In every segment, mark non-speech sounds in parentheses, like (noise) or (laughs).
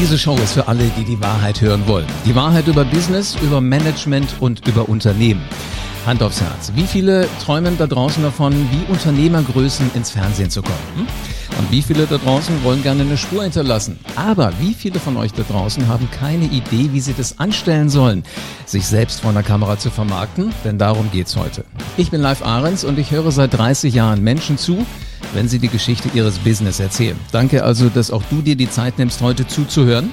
Diese Show ist für alle, die die Wahrheit hören wollen. Die Wahrheit über Business, über Management und über Unternehmen. Hand aufs Herz. Wie viele träumen da draußen davon, wie Unternehmergrößen ins Fernsehen zu kommen? Hm? Und wie viele da draußen wollen gerne eine Spur hinterlassen? Aber wie viele von euch da draußen haben keine Idee, wie sie das anstellen sollen, sich selbst vor einer Kamera zu vermarkten? Denn darum geht's heute. Ich bin Live Ahrens und ich höre seit 30 Jahren Menschen zu, wenn sie die Geschichte ihres Business erzählen. Danke also, dass auch du dir die Zeit nimmst, heute zuzuhören.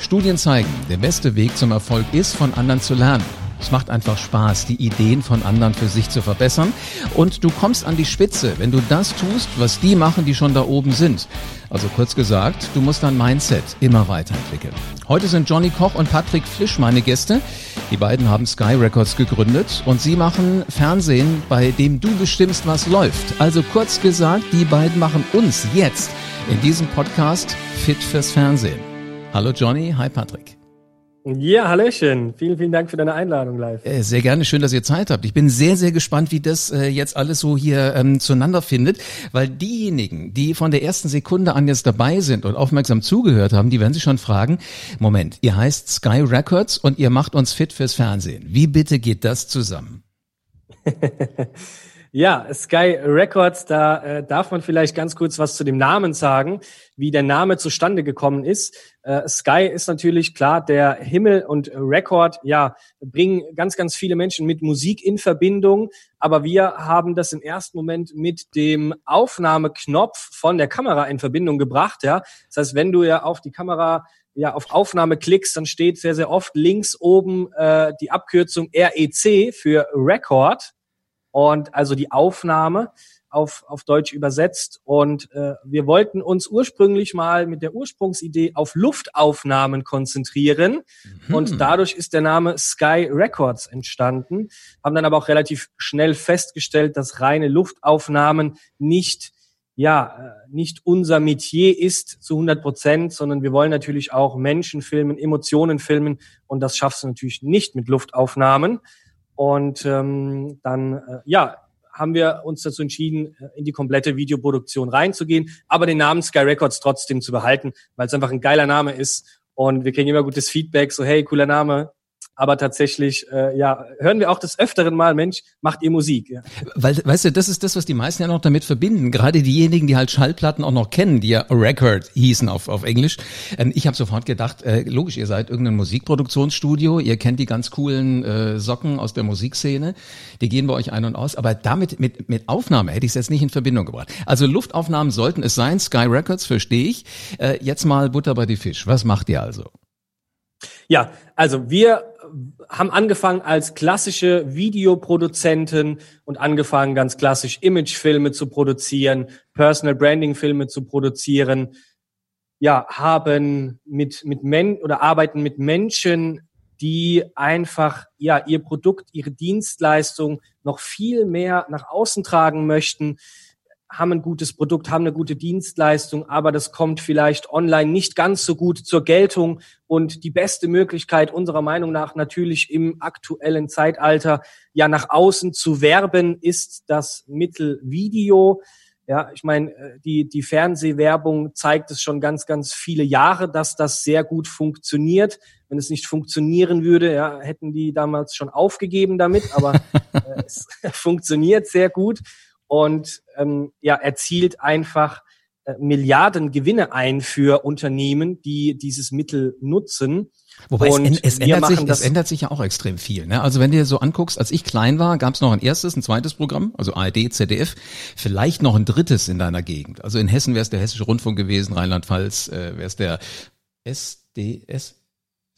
Studien zeigen, der beste Weg zum Erfolg ist, von anderen zu lernen. Es macht einfach Spaß, die Ideen von anderen für sich zu verbessern. Und du kommst an die Spitze, wenn du das tust, was die machen, die schon da oben sind. Also kurz gesagt, du musst dein Mindset immer weiterentwickeln. Heute sind Johnny Koch und Patrick Flisch meine Gäste. Die beiden haben Sky Records gegründet und sie machen Fernsehen, bei dem du bestimmst, was läuft. Also kurz gesagt, die beiden machen uns jetzt in diesem Podcast fit fürs Fernsehen. Hallo Johnny, hi Patrick. Ja, Hallöchen. Vielen, vielen Dank für deine Einladung live. Äh, sehr gerne, schön, dass ihr Zeit habt. Ich bin sehr, sehr gespannt, wie das äh, jetzt alles so hier ähm, zueinander findet, weil diejenigen, die von der ersten Sekunde an jetzt dabei sind und aufmerksam zugehört haben, die werden sich schon fragen, Moment, ihr heißt Sky Records und ihr macht uns fit fürs Fernsehen. Wie bitte geht das zusammen? (laughs) Ja, Sky Records, da äh, darf man vielleicht ganz kurz was zu dem Namen sagen, wie der Name zustande gekommen ist. Äh, Sky ist natürlich klar, der Himmel und Record, ja, bringen ganz, ganz viele Menschen mit Musik in Verbindung. Aber wir haben das im ersten Moment mit dem Aufnahmeknopf von der Kamera in Verbindung gebracht. Ja, das heißt, wenn du ja auf die Kamera ja auf Aufnahme klickst, dann steht sehr, sehr oft links oben äh, die Abkürzung REC für Record und also die Aufnahme auf, auf Deutsch übersetzt. Und äh, wir wollten uns ursprünglich mal mit der Ursprungsidee auf Luftaufnahmen konzentrieren. Mhm. Und dadurch ist der Name Sky Records entstanden. Haben dann aber auch relativ schnell festgestellt, dass reine Luftaufnahmen nicht ja, äh, nicht unser Metier ist zu 100 Prozent, sondern wir wollen natürlich auch Menschen filmen, Emotionen filmen und das schaffst du natürlich nicht mit Luftaufnahmen. Und ähm, dann, äh, ja, haben wir uns dazu entschieden, äh, in die komplette Videoproduktion reinzugehen, aber den Namen Sky Records trotzdem zu behalten, weil es einfach ein geiler Name ist. Und wir kriegen immer gutes Feedback, so hey, cooler Name, aber tatsächlich, äh, ja, hören wir auch des Öfteren mal, Mensch, macht ihr Musik. Ja. Weil, weißt du, das ist das, was die meisten ja noch damit verbinden. Gerade diejenigen, die halt Schallplatten auch noch kennen, die ja Record hießen auf, auf Englisch. Ähm, ich habe sofort gedacht, äh, logisch, ihr seid irgendein Musikproduktionsstudio, ihr kennt die ganz coolen äh, Socken aus der Musikszene, die gehen bei euch ein und aus, aber damit, mit, mit Aufnahme hätte ich es jetzt nicht in Verbindung gebracht. Also Luftaufnahmen sollten es sein, Sky Records, verstehe ich. Äh, jetzt mal Butter bei die Fisch. Was macht ihr also? Ja, also wir haben angefangen als klassische Videoproduzenten und angefangen ganz klassisch Imagefilme zu produzieren, Personal Branding Filme zu produzieren. Ja, haben mit mit Men oder arbeiten mit Menschen, die einfach ja ihr Produkt, ihre Dienstleistung noch viel mehr nach außen tragen möchten, haben ein gutes Produkt, haben eine gute Dienstleistung, aber das kommt vielleicht online nicht ganz so gut zur Geltung. Und die beste Möglichkeit unserer Meinung nach natürlich im aktuellen Zeitalter ja nach außen zu werben, ist das Mittel Video. Ja, ich meine, äh, die, die Fernsehwerbung zeigt es schon ganz, ganz viele Jahre, dass das sehr gut funktioniert. Wenn es nicht funktionieren würde, ja, hätten die damals schon aufgegeben damit, aber (laughs) äh, es (laughs) funktioniert sehr gut und ähm, ja, erzielt einfach äh, Milliarden Gewinne ein für Unternehmen, die dieses Mittel nutzen. Wobei es, es, ändert sich, es ändert sich ja auch extrem viel. Ne? Also wenn du dir so anguckst, als ich klein war, gab es noch ein erstes, ein zweites Programm, also ARD, ZDF, vielleicht noch ein drittes in deiner Gegend. Also in Hessen wäre es der Hessische Rundfunk gewesen, Rheinland-Pfalz äh, wäre es der SDS,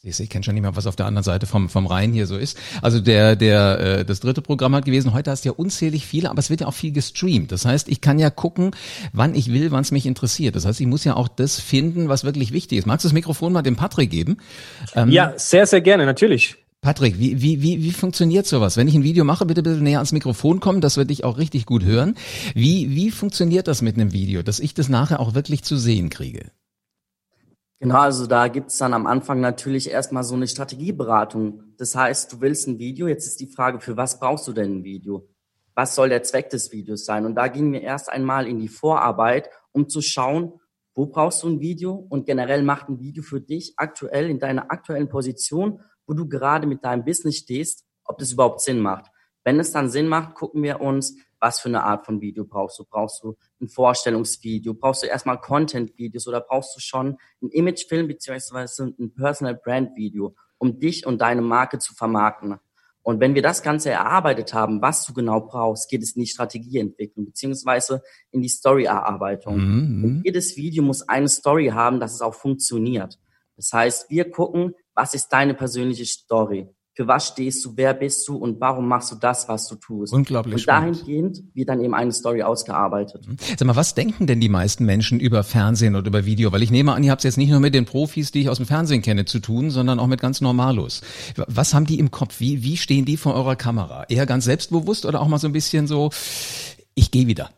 Du, ich kenne schon nicht mehr, was auf der anderen Seite vom, vom Rhein hier so ist. Also der, der, äh, das dritte Programm hat gewesen. Heute hast du ja unzählig viele, aber es wird ja auch viel gestreamt. Das heißt, ich kann ja gucken, wann ich will, wann es mich interessiert. Das heißt, ich muss ja auch das finden, was wirklich wichtig ist. Magst du das Mikrofon mal dem Patrick geben? Ähm, ja, sehr, sehr gerne, natürlich. Patrick, wie, wie, wie, wie funktioniert sowas? Wenn ich ein Video mache, bitte ein bisschen näher ans Mikrofon kommen, das würde ich auch richtig gut hören. Wie, wie funktioniert das mit einem Video, dass ich das nachher auch wirklich zu sehen kriege? Genau, also da gibt's dann am Anfang natürlich erstmal so eine Strategieberatung. Das heißt, du willst ein Video, jetzt ist die Frage, für was brauchst du denn ein Video? Was soll der Zweck des Videos sein? Und da gingen wir erst einmal in die Vorarbeit, um zu schauen, wo brauchst du ein Video und generell macht ein Video für dich aktuell in deiner aktuellen Position, wo du gerade mit deinem Business stehst, ob das überhaupt Sinn macht. Wenn es dann Sinn macht, gucken wir uns, was für eine Art von Video brauchst du. Brauchst du ein Vorstellungsvideo? Brauchst du erstmal Content-Videos oder brauchst du schon ein Imagefilm beziehungsweise ein Personal Brand Video, um dich und deine Marke zu vermarkten? Und wenn wir das Ganze erarbeitet haben, was du genau brauchst, geht es in die Strategieentwicklung beziehungsweise in die Story-Erarbeitung. Mhm. jedes Video muss eine Story haben, dass es auch funktioniert. Das heißt, wir gucken, was ist deine persönliche Story? Für was stehst du, wer bist du und warum machst du das, was du tust. Unglaublich und dahingehend wird dann eben eine Story ausgearbeitet. Mhm. Sag mal, was denken denn die meisten Menschen über Fernsehen oder über Video? Weil ich nehme an, ihr habt es jetzt nicht nur mit den Profis, die ich aus dem Fernsehen kenne, zu tun, sondern auch mit ganz Normalos. Was haben die im Kopf? Wie, wie stehen die vor eurer Kamera? Eher ganz selbstbewusst oder auch mal so ein bisschen so, ich gehe wieder?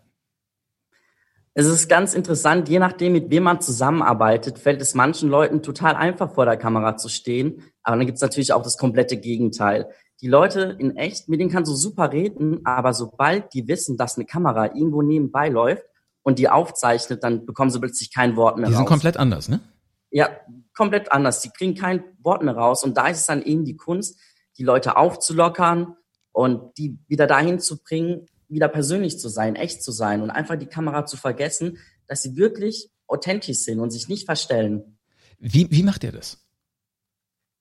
Es ist ganz interessant, je nachdem, mit wem man zusammenarbeitet, fällt es manchen Leuten total einfach vor der Kamera zu stehen. Aber dann gibt es natürlich auch das komplette Gegenteil. Die Leute in echt, mit denen kannst du super reden, aber sobald die wissen, dass eine Kamera irgendwo nebenbei läuft und die aufzeichnet, dann bekommen sie plötzlich kein Wort mehr die raus. Die sind komplett anders, ne? Ja, komplett anders. Die kriegen kein Wort mehr raus. Und da ist es dann eben die Kunst, die Leute aufzulockern und die wieder dahin zu bringen, wieder persönlich zu sein, echt zu sein und einfach die Kamera zu vergessen, dass sie wirklich authentisch sind und sich nicht verstellen. Wie, wie macht ihr das?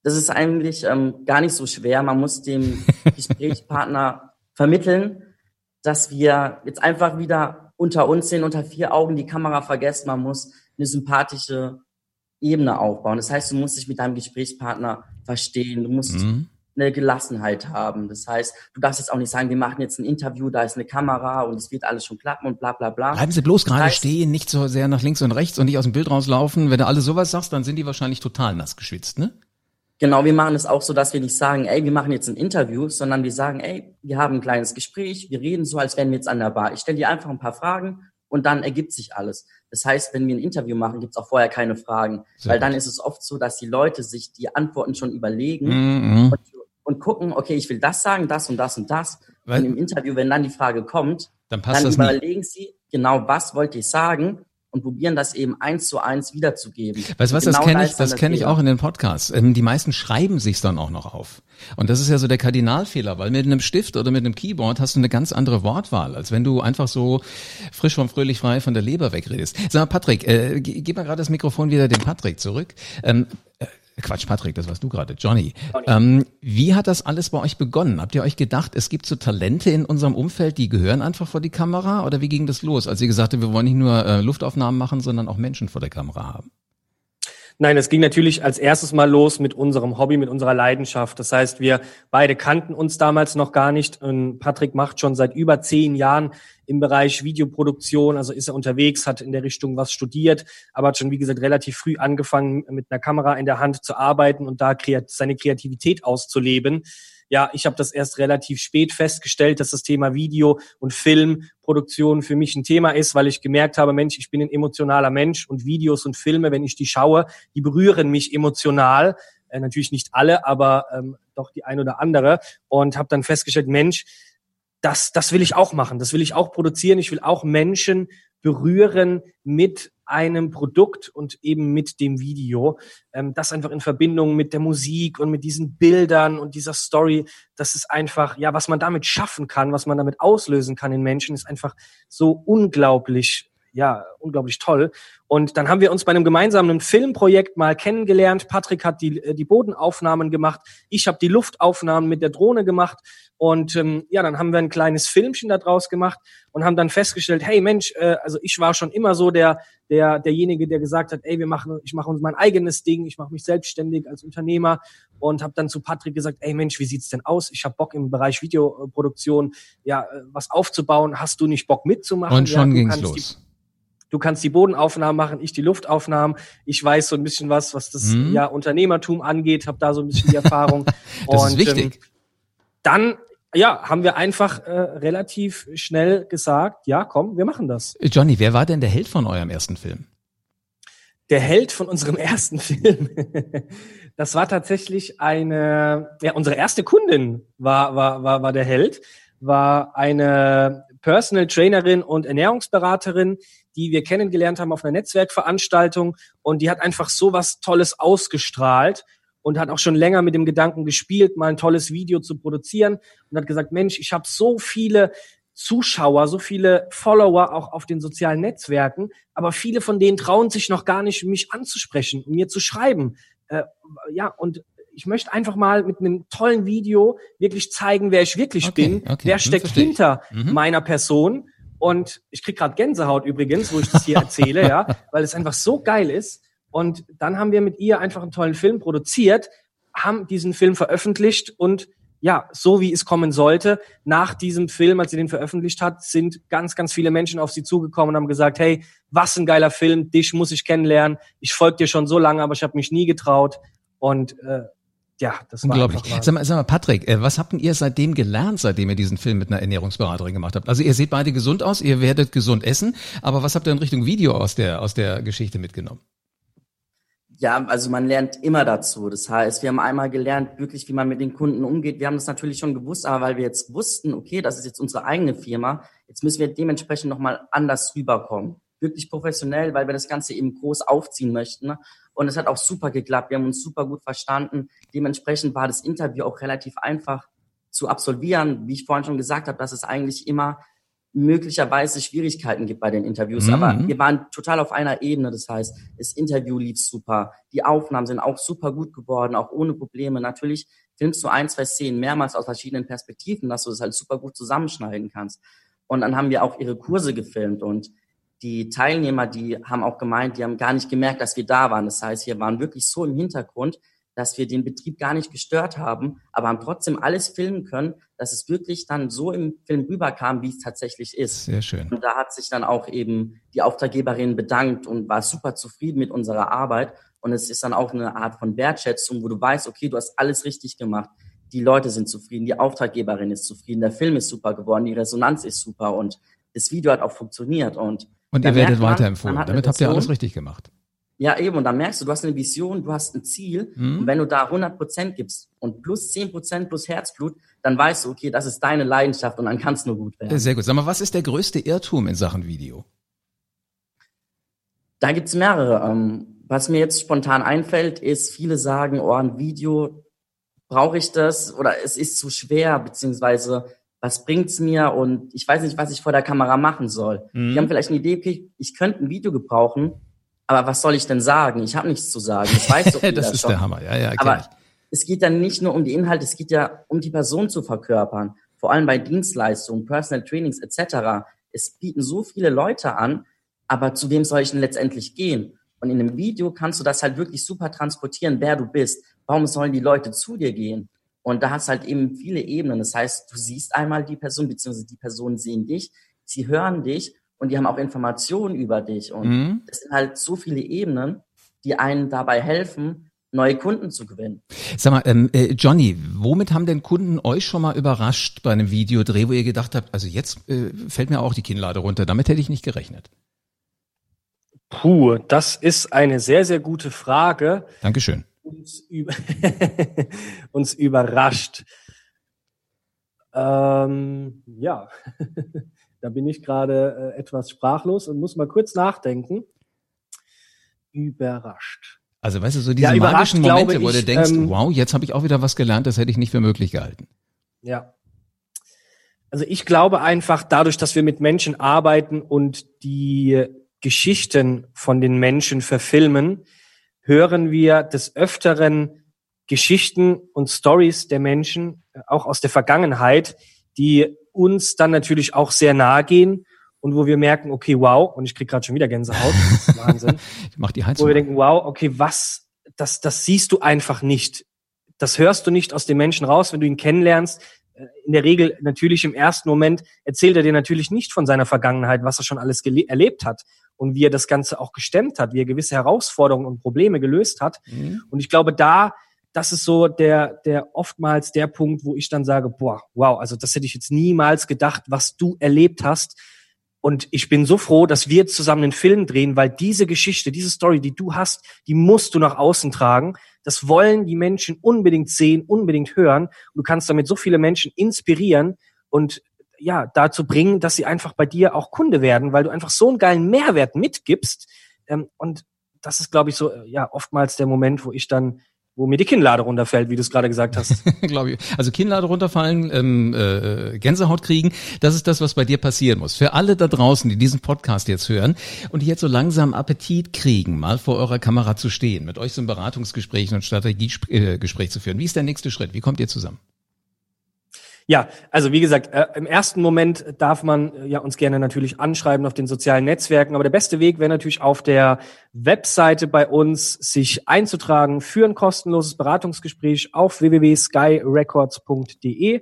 Das ist eigentlich ähm, gar nicht so schwer. Man muss dem (laughs) Gesprächspartner vermitteln, dass wir jetzt einfach wieder unter uns sind, unter vier Augen die Kamera vergessen. Man muss eine sympathische Ebene aufbauen. Das heißt, du musst dich mit deinem Gesprächspartner verstehen. Du musst mhm eine Gelassenheit haben. Das heißt, du darfst jetzt auch nicht sagen, wir machen jetzt ein Interview, da ist eine Kamera und es wird alles schon klappen und bla bla bla. Bleiben Sie bloß gerade heißt, stehen, nicht so sehr nach links und rechts und nicht aus dem Bild rauslaufen. Wenn du alles sowas sagst, dann sind die wahrscheinlich total nass geschwitzt, ne? Genau, wir machen es auch so, dass wir nicht sagen, ey, wir machen jetzt ein Interview, sondern wir sagen, ey, wir haben ein kleines Gespräch, wir reden so, als wären wir jetzt an der Bar. Ich stelle dir einfach ein paar Fragen und dann ergibt sich alles. Das heißt, wenn wir ein Interview machen, gibt es auch vorher keine Fragen, Sehr weil gut. dann ist es oft so, dass die Leute sich die Antworten schon überlegen mhm. und und gucken, okay, ich will das sagen, das und das und das. Weil, und im Interview, wenn dann die Frage kommt, dann, passt dann überlegen nicht. sie genau, was wollte ich sagen und probieren das eben eins zu eins wiederzugeben. Weißt du was, genau das kenne ich, das kenne ich auch in den Podcasts. Ähm, die meisten schreiben sich's dann auch noch auf. Und das ist ja so der Kardinalfehler, weil mit einem Stift oder mit einem Keyboard hast du eine ganz andere Wortwahl, als wenn du einfach so frisch vom fröhlich frei von der Leber wegredest. Sag mal, Patrick, äh, gib mal gerade das Mikrofon wieder dem Patrick zurück. Ähm, äh, Quatsch, Patrick, das warst du gerade, Johnny. Johnny. Ähm, wie hat das alles bei euch begonnen? Habt ihr euch gedacht, es gibt so Talente in unserem Umfeld, die gehören einfach vor die Kamera? Oder wie ging das los, als ihr gesagt habt, wir wollen nicht nur äh, Luftaufnahmen machen, sondern auch Menschen vor der Kamera haben? Nein, es ging natürlich als erstes mal los mit unserem Hobby, mit unserer Leidenschaft. Das heißt, wir beide kannten uns damals noch gar nicht. Und Patrick macht schon seit über zehn Jahren im Bereich Videoproduktion, also ist er unterwegs, hat in der Richtung was studiert, aber hat schon, wie gesagt, relativ früh angefangen, mit einer Kamera in der Hand zu arbeiten und da seine Kreativität auszuleben. Ja, ich habe das erst relativ spät festgestellt, dass das Thema Video und Filmproduktion für mich ein Thema ist, weil ich gemerkt habe, Mensch, ich bin ein emotionaler Mensch und Videos und Filme, wenn ich die schaue, die berühren mich emotional. Äh, natürlich nicht alle, aber ähm, doch die ein oder andere. Und habe dann festgestellt, Mensch, das, das will ich auch machen, das will ich auch produzieren, ich will auch Menschen berühren mit einem Produkt und eben mit dem Video. Ähm, das einfach in Verbindung mit der Musik und mit diesen Bildern und dieser Story, das ist einfach, ja, was man damit schaffen kann, was man damit auslösen kann in Menschen, ist einfach so unglaublich ja, unglaublich toll. Und dann haben wir uns bei einem gemeinsamen Filmprojekt mal kennengelernt. Patrick hat die, äh, die Bodenaufnahmen gemacht. Ich habe die Luftaufnahmen mit der Drohne gemacht. Und ähm, ja, dann haben wir ein kleines Filmchen da draus gemacht und haben dann festgestellt, hey Mensch, äh, also ich war schon immer so der, der, derjenige, der gesagt hat, ey, wir machen, ich mache uns mein eigenes Ding, ich mache mich selbstständig als Unternehmer und habe dann zu Patrick gesagt, ey Mensch, wie sieht's denn aus? Ich habe Bock im Bereich Videoproduktion ja äh, was aufzubauen. Hast du nicht Bock mitzumachen? Und schon ja, ging's los. Du kannst die Bodenaufnahmen machen, ich die Luftaufnahmen. Ich weiß so ein bisschen was, was das mhm. ja Unternehmertum angeht, habe da so ein bisschen die Erfahrung. (laughs) das und, ist wichtig. Ähm, dann ja, haben wir einfach äh, relativ schnell gesagt, ja, komm, wir machen das. Johnny, wer war denn der Held von eurem ersten Film? Der Held von unserem (laughs) ersten Film. das war tatsächlich eine, ja, unsere erste Kundin war, war, war, war der Held, war eine Personal Trainerin und Ernährungsberaterin, die wir kennengelernt haben auf einer Netzwerkveranstaltung und die hat einfach so was Tolles ausgestrahlt und hat auch schon länger mit dem Gedanken gespielt, mal ein tolles Video zu produzieren und hat gesagt, Mensch, ich habe so viele Zuschauer, so viele Follower auch auf den sozialen Netzwerken, aber viele von denen trauen sich noch gar nicht, mich anzusprechen, mir zu schreiben. Äh, ja, und ich möchte einfach mal mit einem tollen Video wirklich zeigen, wer ich wirklich okay, bin, okay, wer steckt hinter mhm. meiner Person. Und ich krieg gerade Gänsehaut übrigens, wo ich das hier erzähle, ja, (laughs) weil es einfach so geil ist. Und dann haben wir mit ihr einfach einen tollen Film produziert, haben diesen Film veröffentlicht und ja, so wie es kommen sollte. Nach diesem Film, als sie den veröffentlicht hat, sind ganz, ganz viele Menschen auf sie zugekommen und haben gesagt, hey, was ein geiler Film, dich muss ich kennenlernen. Ich folge dir schon so lange, aber ich habe mich nie getraut. Und äh, ja, das war unglaublich. Sag mal, sag mal, Patrick, äh, was habt denn ihr seitdem gelernt, seitdem ihr diesen Film mit einer Ernährungsberaterin gemacht habt? Also ihr seht beide gesund aus, ihr werdet gesund essen, aber was habt ihr in Richtung Video aus der aus der Geschichte mitgenommen? Ja, also man lernt immer dazu. Das heißt, wir haben einmal gelernt, wirklich, wie man mit den Kunden umgeht. Wir haben das natürlich schon gewusst, aber weil wir jetzt wussten, okay, das ist jetzt unsere eigene Firma, jetzt müssen wir dementsprechend nochmal anders rüberkommen. Wirklich professionell, weil wir das Ganze eben groß aufziehen möchten. Und es hat auch super geklappt. Wir haben uns super gut verstanden. Dementsprechend war das Interview auch relativ einfach zu absolvieren. Wie ich vorhin schon gesagt habe, dass es eigentlich immer möglicherweise Schwierigkeiten gibt bei den Interviews. Mhm. Aber wir waren total auf einer Ebene. Das heißt, das Interview lief super. Die Aufnahmen sind auch super gut geworden, auch ohne Probleme. Natürlich filmst du ein, zwei Szenen mehrmals aus verschiedenen Perspektiven, dass du das halt super gut zusammenschneiden kannst. Und dann haben wir auch ihre Kurse gefilmt und die Teilnehmer, die haben auch gemeint, die haben gar nicht gemerkt, dass wir da waren. Das heißt, wir waren wirklich so im Hintergrund, dass wir den Betrieb gar nicht gestört haben, aber haben trotzdem alles filmen können, dass es wirklich dann so im Film rüberkam, wie es tatsächlich ist. Sehr schön. Und da hat sich dann auch eben die Auftraggeberin bedankt und war super zufrieden mit unserer Arbeit. Und es ist dann auch eine Art von Wertschätzung, wo du weißt, okay, du hast alles richtig gemacht. Die Leute sind zufrieden, die Auftraggeberin ist zufrieden, der Film ist super geworden, die Resonanz ist super und das Video hat auch funktioniert. Und, und ihr werdet weiterempfohlen. Damit habt ihr alles richtig gemacht. Ja, eben. Und dann merkst du, du hast eine Vision, du hast ein Ziel. Mhm. Und wenn du da 100 Prozent gibst und plus 10 Prozent plus Herzblut, dann weißt du, okay, das ist deine Leidenschaft und dann kann es nur gut werden. Sehr gut. Sag mal, was ist der größte Irrtum in Sachen Video? Da gibt's mehrere. Ähm, was mir jetzt spontan einfällt, ist, viele sagen, oh, ein Video, brauche ich das? Oder es ist zu schwer, beziehungsweise was bringt's mir? Und ich weiß nicht, was ich vor der Kamera machen soll. Mhm. Die haben vielleicht eine Idee, okay, ich könnte ein Video gebrauchen, aber was soll ich denn sagen? Ich habe nichts zu sagen. Das weiß doch (laughs) Das ist schon. der Hammer, ja, ja. Aber ich. es geht dann nicht nur um die Inhalte, es geht ja um die Person zu verkörpern. Vor allem bei Dienstleistungen, Personal Trainings etc. Es bieten so viele Leute an, aber zu wem soll ich denn letztendlich gehen? Und in einem Video kannst du das halt wirklich super transportieren, wer du bist. Warum sollen die Leute zu dir gehen? Und da hast halt eben viele Ebenen. Das heißt, du siehst einmal die Person, beziehungsweise die Personen sehen dich, sie hören dich und die haben auch Informationen über dich. Und mhm. es sind halt so viele Ebenen, die einen dabei helfen, neue Kunden zu gewinnen. Sag mal, ähm, äh, Johnny, womit haben denn Kunden euch schon mal überrascht bei einem Videodreh, wo ihr gedacht habt, also jetzt äh, fällt mir auch die Kinnlade runter, damit hätte ich nicht gerechnet? Puh, das ist eine sehr, sehr gute Frage. Dankeschön. Uns, über (laughs) uns überrascht. Ähm, ja. (laughs) Da bin ich gerade äh, etwas sprachlos und muss mal kurz nachdenken. Überrascht. Also weißt du, so diese ja, magischen Momente, wo du denkst, ähm, wow, jetzt habe ich auch wieder was gelernt, das hätte ich nicht für möglich gehalten. Ja. Also ich glaube einfach, dadurch, dass wir mit Menschen arbeiten und die Geschichten von den Menschen verfilmen, hören wir des Öfteren Geschichten und Stories der Menschen, äh, auch aus der Vergangenheit, die uns dann natürlich auch sehr nahe gehen und wo wir merken, okay, wow, und ich krieg gerade schon wieder Gänsehaut, (laughs) Wahnsinn. ich mach die Heizung wo wir denken, wow, okay, was, das, das siehst du einfach nicht. Das hörst du nicht aus dem Menschen raus, wenn du ihn kennenlernst. Äh, in der Regel natürlich im ersten Moment erzählt er dir natürlich nicht von seiner Vergangenheit, was er schon alles erlebt hat und wie er das Ganze auch gestemmt hat, wie er gewisse Herausforderungen und Probleme gelöst hat. Mhm. Und ich glaube, da das ist so der, der oftmals der Punkt, wo ich dann sage, boah, wow, also das hätte ich jetzt niemals gedacht, was du erlebt hast. Und ich bin so froh, dass wir zusammen einen Film drehen, weil diese Geschichte, diese Story, die du hast, die musst du nach außen tragen. Das wollen die Menschen unbedingt sehen, unbedingt hören. Und du kannst damit so viele Menschen inspirieren. Und ja dazu bringen, dass sie einfach bei dir auch Kunde werden, weil du einfach so einen geilen Mehrwert mitgibst. Ähm, und das ist, glaube ich, so ja oftmals der Moment, wo ich dann wo mir die Kinnlade runterfällt, wie du es gerade gesagt hast. (laughs) Glaube ich. Also Kinnlade runterfallen, ähm, äh, Gänsehaut kriegen, das ist das, was bei dir passieren muss. Für alle da draußen, die diesen Podcast jetzt hören und die jetzt so langsam Appetit kriegen, mal vor eurer Kamera zu stehen, mit euch so ein Beratungsgespräch und Strategiegespräch zu führen. Wie ist der nächste Schritt? Wie kommt ihr zusammen? Ja, also wie gesagt, äh, im ersten Moment darf man äh, ja uns gerne natürlich anschreiben auf den sozialen Netzwerken, aber der beste Weg wäre natürlich auf der Webseite bei uns sich einzutragen für ein kostenloses Beratungsgespräch auf www.skyrecords.de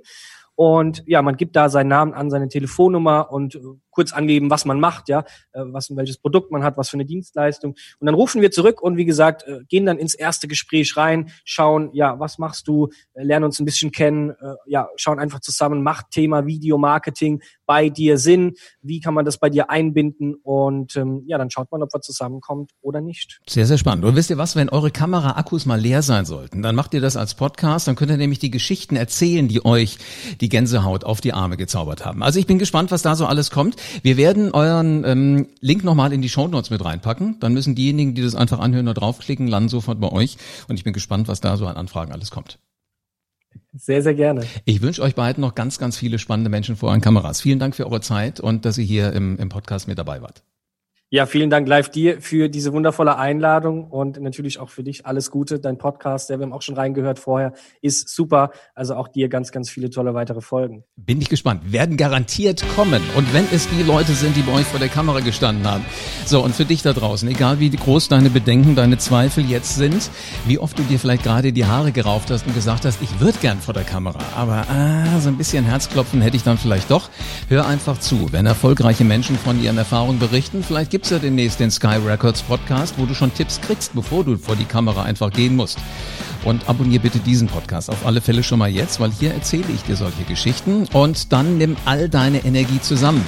und ja, man gibt da seinen Namen an, seine Telefonnummer und kurz angeben, was man macht, ja, äh, was welches Produkt man hat, was für eine Dienstleistung. Und dann rufen wir zurück und wie gesagt, äh, gehen dann ins erste Gespräch rein, schauen, ja, was machst du, äh, lernen uns ein bisschen kennen, ja, schauen einfach zusammen, macht Thema Video Marketing bei dir Sinn, wie kann man das bei dir einbinden und ähm, ja, dann schaut man, ob wir zusammenkommt oder nicht. Sehr, sehr spannend. Und wisst ihr was, wenn eure Kamera-Akkus mal leer sein sollten, dann macht ihr das als Podcast, dann könnt ihr nämlich die Geschichten erzählen, die euch die Gänsehaut auf die Arme gezaubert haben. Also ich bin gespannt, was da so alles kommt. Wir werden euren ähm, Link nochmal in die Show Notes mit reinpacken. Dann müssen diejenigen, die das einfach anhören, da draufklicken, landen sofort bei euch. Und ich bin gespannt, was da so an Anfragen alles kommt. Sehr, sehr gerne. Ich wünsche euch beiden noch ganz, ganz viele spannende Menschen vor euren Kameras. Vielen Dank für eure Zeit und dass ihr hier im, im Podcast mit dabei wart. Ja, vielen Dank live dir für diese wundervolle Einladung und natürlich auch für dich alles Gute. Dein Podcast, der wir haben auch schon reingehört vorher, ist super. Also auch dir ganz, ganz viele tolle weitere Folgen. Bin ich gespannt. Werden garantiert kommen. Und wenn es die Leute sind, die bei euch vor der Kamera gestanden haben. So, und für dich da draußen, egal wie groß deine Bedenken, deine Zweifel jetzt sind, wie oft du dir vielleicht gerade die Haare gerauft hast und gesagt hast, ich würde gern vor der Kamera, aber ah, so ein bisschen Herzklopfen hätte ich dann vielleicht doch. Hör einfach zu. Wenn erfolgreiche Menschen von ihren Erfahrungen berichten, vielleicht gibt gibt's ja demnächst den Sky Records Podcast, wo du schon Tipps kriegst, bevor du vor die Kamera einfach gehen musst. Und abonnier bitte diesen Podcast auf alle Fälle schon mal jetzt, weil hier erzähle ich dir solche Geschichten und dann nimm all deine Energie zusammen.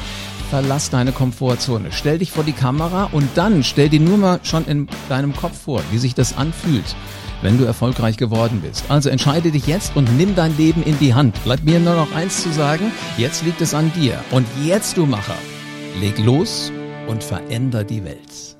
Verlass deine Komfortzone. Stell dich vor die Kamera und dann stell dir nur mal schon in deinem Kopf vor, wie sich das anfühlt wenn du erfolgreich geworden bist. Also entscheide dich jetzt und nimm dein Leben in die Hand. Bleibt mir nur noch eins zu sagen, jetzt liegt es an dir. Und jetzt, du Macher, leg los und veränder die Welt.